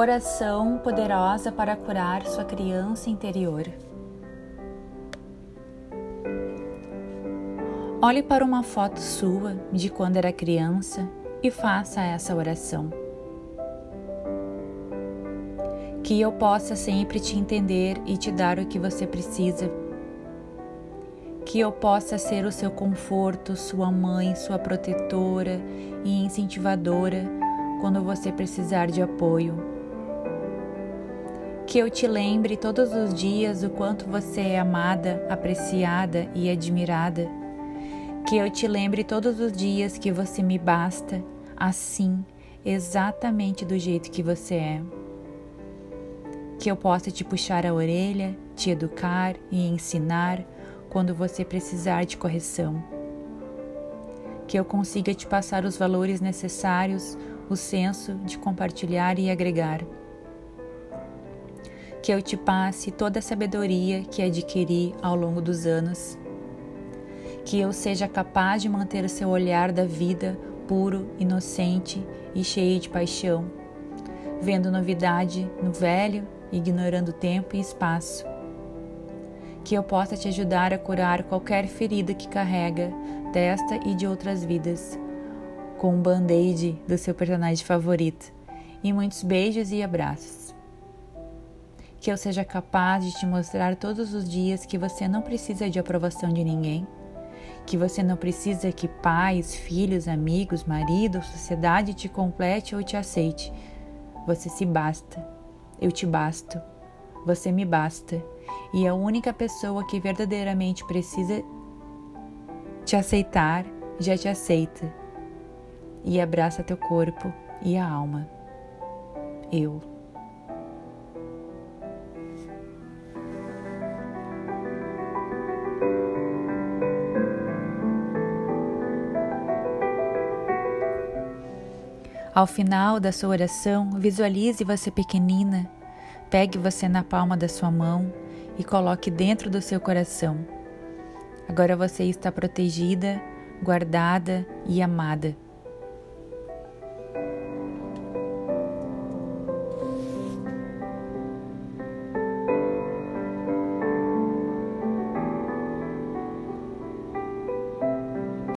Oração poderosa para curar sua criança interior. Olhe para uma foto sua de quando era criança e faça essa oração. Que eu possa sempre te entender e te dar o que você precisa. Que eu possa ser o seu conforto, sua mãe, sua protetora e incentivadora quando você precisar de apoio que eu te lembre todos os dias o quanto você é amada, apreciada e admirada. Que eu te lembre todos os dias que você me basta, assim, exatamente do jeito que você é. Que eu possa te puxar a orelha, te educar e ensinar quando você precisar de correção. Que eu consiga te passar os valores necessários, o senso de compartilhar e agregar que eu te passe toda a sabedoria que adquiri ao longo dos anos, que eu seja capaz de manter o seu olhar da vida puro, inocente e cheio de paixão, vendo novidade no velho, ignorando tempo e espaço. Que eu possa te ajudar a curar qualquer ferida que carrega desta e de outras vidas, com um band-aid do seu personagem favorito. E muitos beijos e abraços que eu seja capaz de te mostrar todos os dias que você não precisa de aprovação de ninguém, que você não precisa que pais, filhos, amigos, marido, sociedade te complete ou te aceite. Você se basta. Eu te basto. Você me basta. E a única pessoa que verdadeiramente precisa te aceitar já te aceita. E abraça teu corpo e a alma. Eu. Ao final da sua oração, visualize você pequenina, pegue você na palma da sua mão e coloque dentro do seu coração. Agora você está protegida, guardada e amada.